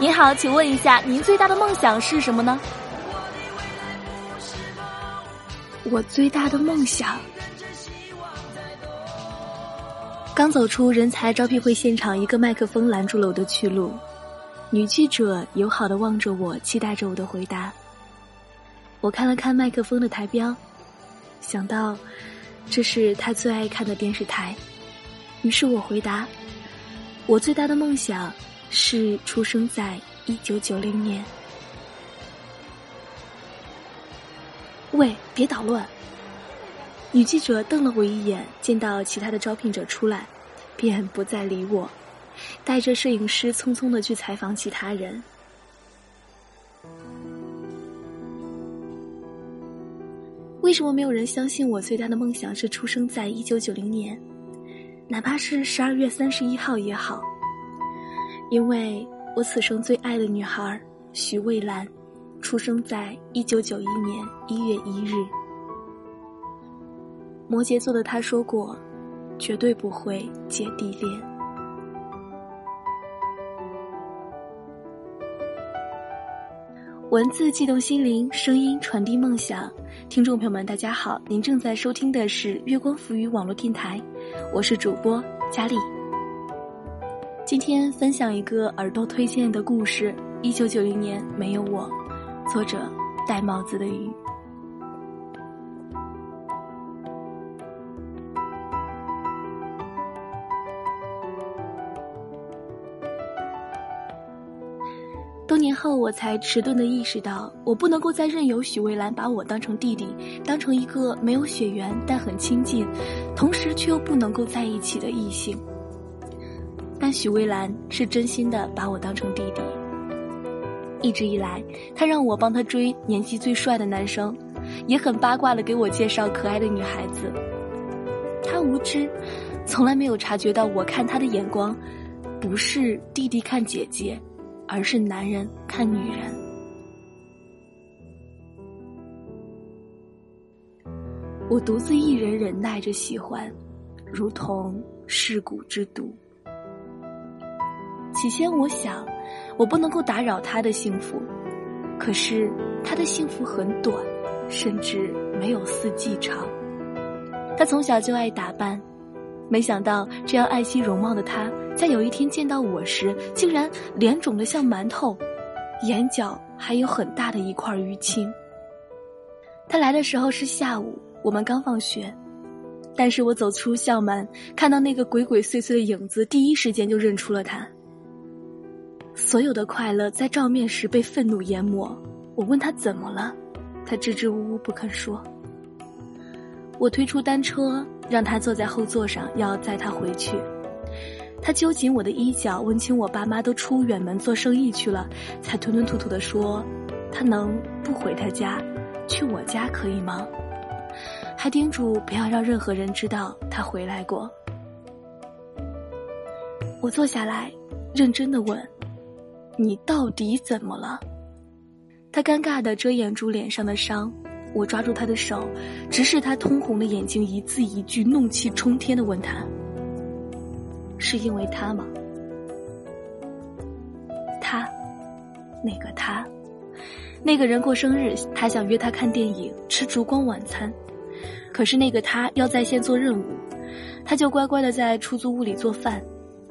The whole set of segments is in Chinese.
您好，请问一下，您最大的梦想是什么呢？我最大的梦想，刚走出人才招聘会现场，一个麦克风拦住了我的去路。女记者友好的望着我，期待着我的回答。我看了看麦克风的台标，想到这是他最爱看的电视台，于是我回答：我最大的梦想。是出生在一九九零年。喂，别捣乱！女记者瞪了我一眼，见到其他的招聘者出来，便不再理我，带着摄影师匆匆的去采访其他人。为什么没有人相信我最大的梦想是出生在一九九零年？哪怕是十二月三十一号也好。因为我此生最爱的女孩徐蔚兰，出生在一九九一年一月一日。摩羯座的他说过，绝对不会姐弟恋。文字悸动心灵，声音传递梦想。听众朋友们，大家好，您正在收听的是月光浮语网络电台，我是主播佳丽。今天分享一个耳朵推荐的故事，《一九九零年没有我》，作者戴帽子的雨。多年后，我才迟钝的意识到，我不能够再任由许蔚兰把我当成弟弟，当成一个没有血缘但很亲近，同时却又不能够在一起的异性。但许蔚兰是真心的把我当成弟弟。一直以来，他让我帮他追年纪最帅的男生，也很八卦的给我介绍可爱的女孩子。他无知，从来没有察觉到我看他的眼光，不是弟弟看姐姐，而是男人看女人。我独自一人忍耐着喜欢，如同噬骨之毒。起先我想，我不能够打扰他的幸福，可是他的幸福很短，甚至没有四季长。他从小就爱打扮，没想到这样爱惜容貌的他，在有一天见到我时，竟然脸肿得像馒头，眼角还有很大的一块淤青。他来的时候是下午，我们刚放学，但是我走出校门，看到那个鬼鬼祟祟的影子，第一时间就认出了他。所有的快乐在照面时被愤怒淹没。我问他怎么了，他支支吾吾不肯说。我推出单车，让他坐在后座上，要载他回去。他揪紧我的衣角，问清我爸妈都出远门做生意去了，才吞吞吐吐地说：“他能不回他家，去我家可以吗？”还叮嘱不要让任何人知道他回来过。我坐下来，认真的问。你到底怎么了？他尴尬的遮掩住脸上的伤，我抓住他的手，直视他通红的眼睛，一字一句，怒气冲天的问他：“是因为他吗？”他，那个他，那个人过生日，他想约他看电影，吃烛光晚餐，可是那个他要在线做任务，他就乖乖的在出租屋里做饭，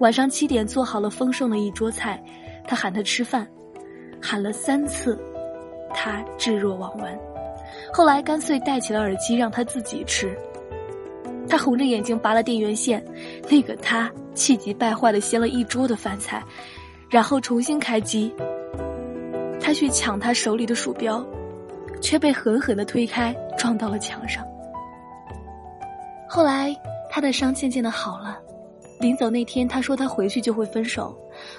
晚上七点做好了丰盛的一桌菜。他喊他吃饭，喊了三次，他置若罔闻。后来干脆戴起了耳机，让他自己吃。他红着眼睛拔了电源线，那个他气急败坏的掀了一桌的饭菜，然后重新开机。他去抢他手里的鼠标，却被狠狠的推开，撞到了墙上。后来他的伤渐渐的好了。临走那天，他说他回去就会分手。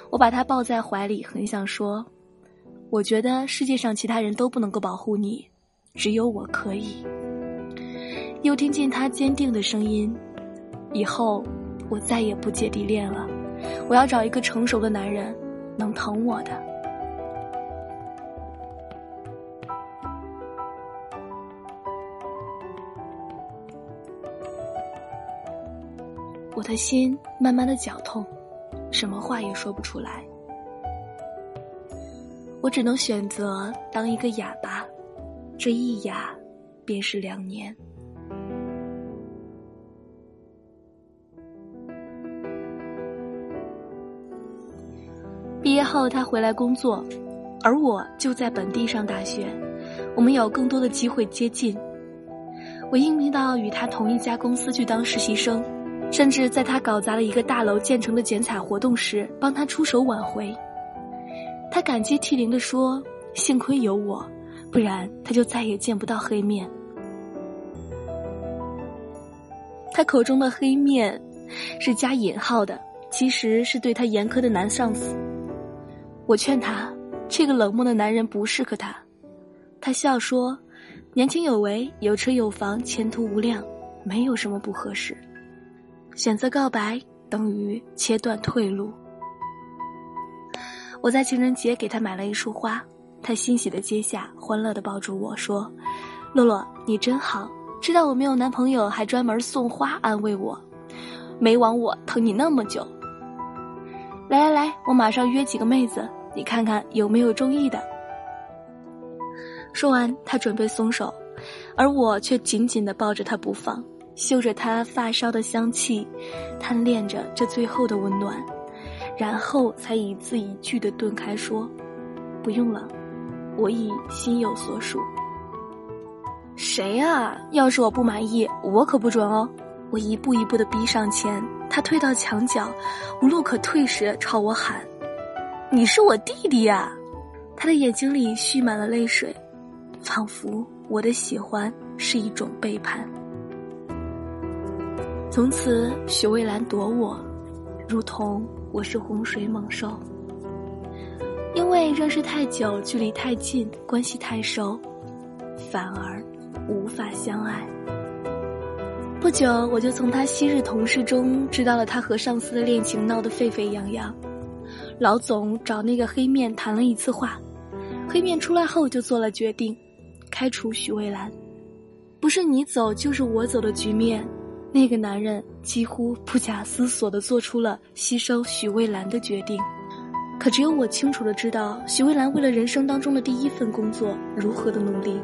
我把他抱在怀里，很想说：“我觉得世界上其他人都不能够保护你，只有我可以。”又听见他坚定的声音：“以后我再也不姐弟恋了，我要找一个成熟的男人，能疼我的。”我的心慢慢的绞痛，什么话也说不出来。我只能选择当一个哑巴，这一哑便是两年。毕业后，他回来工作，而我就在本地上大学，我们有更多的机会接近。我应聘到与他同一家公司去当实习生，甚至在他搞砸了一个大楼建成的剪彩活动时，帮他出手挽回。他感激涕零地说：“幸亏有我，不然他就再也见不到黑面。”他口中的黑面，是加引号的，其实是对他严苛的男上司。我劝他，这个冷漠的男人不适合他。他笑说：“年轻有为，有车有房，前途无量，没有什么不合适。选择告白等于切断退路。”我在情人节给他买了一束花，他欣喜的接下，欢乐的抱住我说：“洛洛，你真好，知道我没有男朋友，还专门送花安慰我，没枉我疼你那么久。”来来来，我马上约几个妹子。你看看有没有中意的？说完，他准备松手，而我却紧紧的抱着他不放，嗅着他发梢的香气，贪恋着这最后的温暖，然后才一字一句的顿开说：“不用了，我已心有所属。”谁啊？要是我不满意，我可不准哦！我一步一步的逼上前，他退到墙角，无路可退时，朝我喊。你是我弟弟呀，他的眼睛里蓄满了泪水，仿佛我的喜欢是一种背叛。从此，许蔚蓝躲我，如同我是洪水猛兽。因为认识太久，距离太近，关系太熟，反而无法相爱。不久，我就从他昔日同事中知道了他和上司的恋情闹得沸沸扬扬。老总找那个黑面谈了一次话，黑面出来后就做了决定，开除许蔚蓝。不是你走就是我走的局面，那个男人几乎不假思索地做出了牺牲许蔚蓝的决定。可只有我清楚地知道，许蔚蓝为了人生当中的第一份工作如何的努力。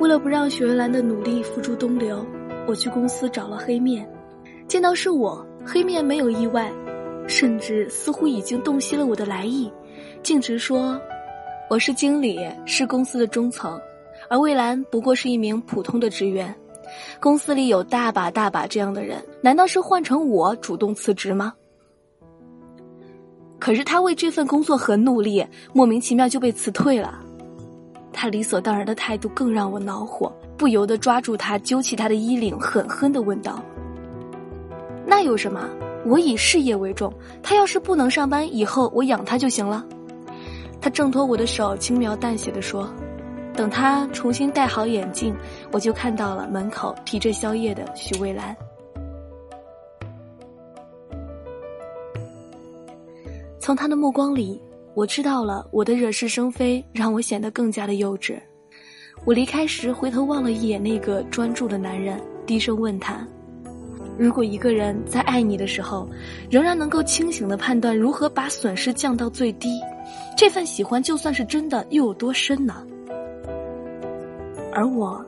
为了不让许蔚蓝的努力付诸东流，我去公司找了黑面，见到是我，黑面没有意外。甚至似乎已经洞悉了我的来意，径直说：“我是经理，是公司的中层，而魏兰不过是一名普通的职员。公司里有大把大把这样的人，难道是换成我主动辞职吗？”可是他为这份工作很努力，莫名其妙就被辞退了。他理所当然的态度更让我恼火，不由得抓住他，揪起他的衣领，狠狠的问道：“那有什么？”我以事业为重，他要是不能上班，以后我养他就行了。他挣脱我的手，轻描淡写的说：“等他重新戴好眼镜，我就看到了门口提着宵夜的许蔚蓝。”从他的目光里，我知道了我的惹是生非让我显得更加的幼稚。我离开时回头望了一眼那个专注的男人，低声问他。如果一个人在爱你的时候，仍然能够清醒的判断如何把损失降到最低，这份喜欢就算是真的，又有多深呢？而我，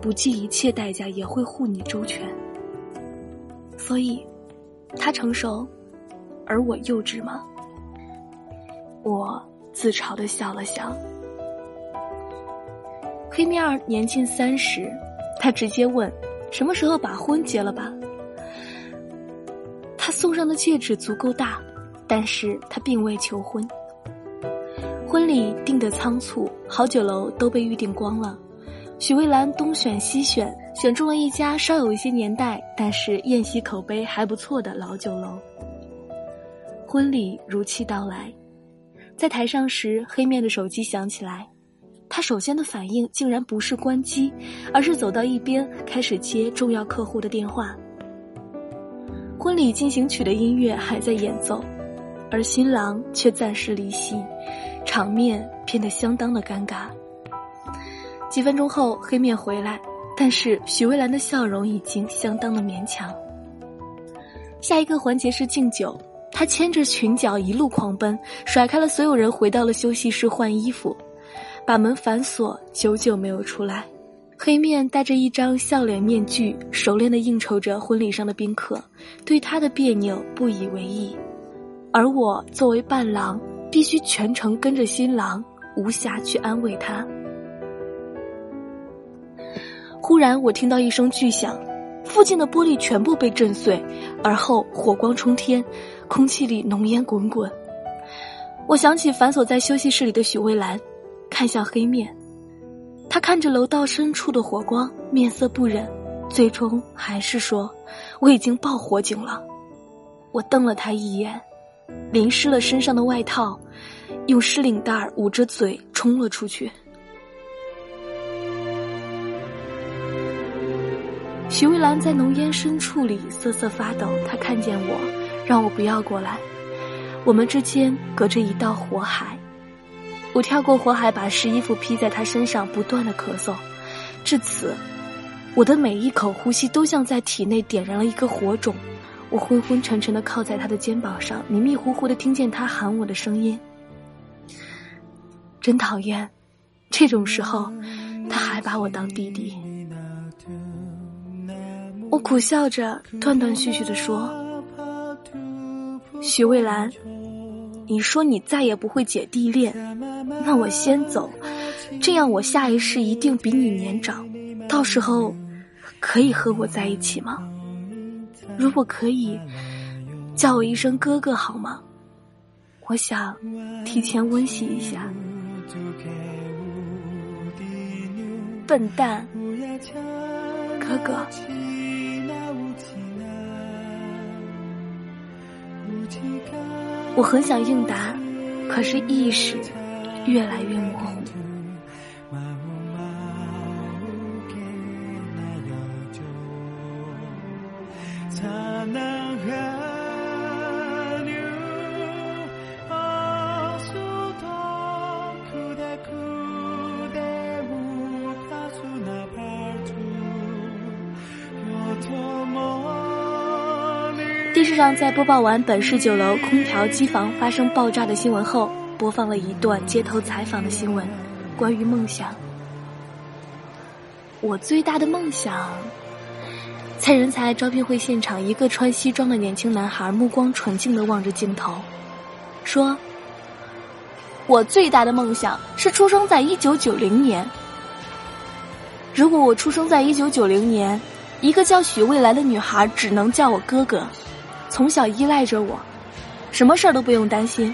不计一切代价也会护你周全。所以，他成熟，而我幼稚吗？我自嘲的笑了笑。黑面儿年近三十，他直接问。什么时候把婚结了吧？他送上的戒指足够大，但是他并未求婚。婚礼定得仓促，好酒楼都被预订光了。许蔚蓝东选西选，选中了一家稍有一些年代，但是宴席口碑还不错的老酒楼。婚礼如期到来，在台上时，黑面的手机响起来。他首先的反应竟然不是关机，而是走到一边开始接重要客户的电话。婚礼进行曲的音乐还在演奏，而新郎却暂时离席，场面变得相当的尴尬。几分钟后，黑面回来，但是许蔚蓝的笑容已经相当的勉强。下一个环节是敬酒，他牵着裙角一路狂奔，甩开了所有人，回到了休息室换衣服，把门反锁，久久没有出来。黑面戴着一张笑脸面具，熟练的应酬着婚礼上的宾客，对他的别扭不以为意。而我作为伴郎，必须全程跟着新郎，无暇去安慰他。忽然，我听到一声巨响，附近的玻璃全部被震碎，而后火光冲天，空气里浓烟滚滚。我想起反锁在休息室里的许蔚兰，看向黑面。他看着楼道深处的火光，面色不忍，最终还是说：“我已经报火警了。”我瞪了他一眼，淋湿了身上的外套，用湿领带捂着嘴冲了出去。徐蔚兰在浓烟深处里瑟瑟发抖，她看见我，让我不要过来。我们之间隔着一道火海。我跳过火海，把湿衣服披在他身上，不断的咳嗽。至此，我的每一口呼吸都像在体内点燃了一个火种。我昏昏沉沉的靠在他的肩膀上，迷迷糊糊的听见他喊我的声音。真讨厌，这种时候，他还把我当弟弟。苦笑着，断断续续的说：“徐蔚兰。”你说你再也不会姐弟恋，那我先走，这样我下一世一定比你年长，到时候可以和我在一起吗？如果可以，叫我一声哥哥好吗？我想提前温习一下。笨蛋，哥哥。我很想应答，可是意识越来越模糊。电视上在播报完本市酒楼空调机房发生爆炸的新闻后，播放了一段街头采访的新闻，关于梦想。我最大的梦想，在人才招聘会现场，一个穿西装的年轻男孩目光纯净的望着镜头，说：“我最大的梦想是出生在一九九零年。如果我出生在一九九零年，一个叫许未来的女孩只能叫我哥哥。”从小依赖着我，什么事儿都不用担心，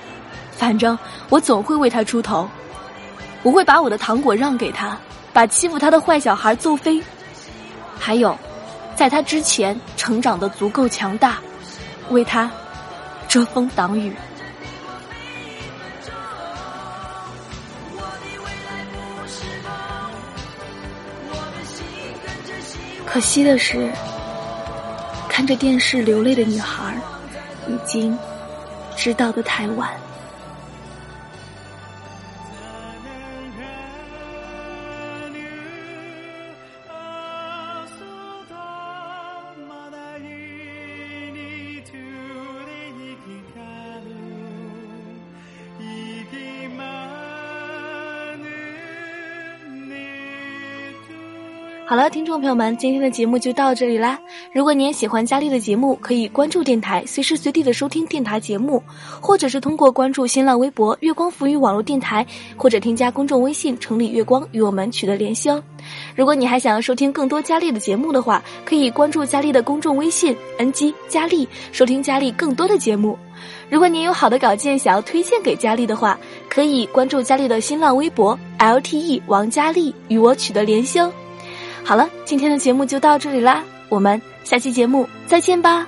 反正我总会为他出头。我会把我的糖果让给他，把欺负他的坏小孩揍飞。还有，在他之前成长的足够强大，为他遮风挡雨。可惜的是。看着电视流泪的女孩，已经知道的太晚。好了，听众朋友们，今天的节目就到这里啦。如果您也喜欢佳丽的节目，可以关注电台，随时随地的收听电台节目，或者是通过关注新浪微博“月光浮语网络电台”，或者添加公众微信“城里月光”与我们取得联系哦。如果你还想要收听更多佳丽的节目的话，可以关注佳丽的公众微信 “ng 佳丽”，收听佳丽更多的节目。如果您有好的稿件想要推荐给佳丽的话，可以关注佳丽的新浪微博 “lte 王佳丽”与我取得联系哦。好了，今天的节目就到这里啦，我们下期节目再见吧。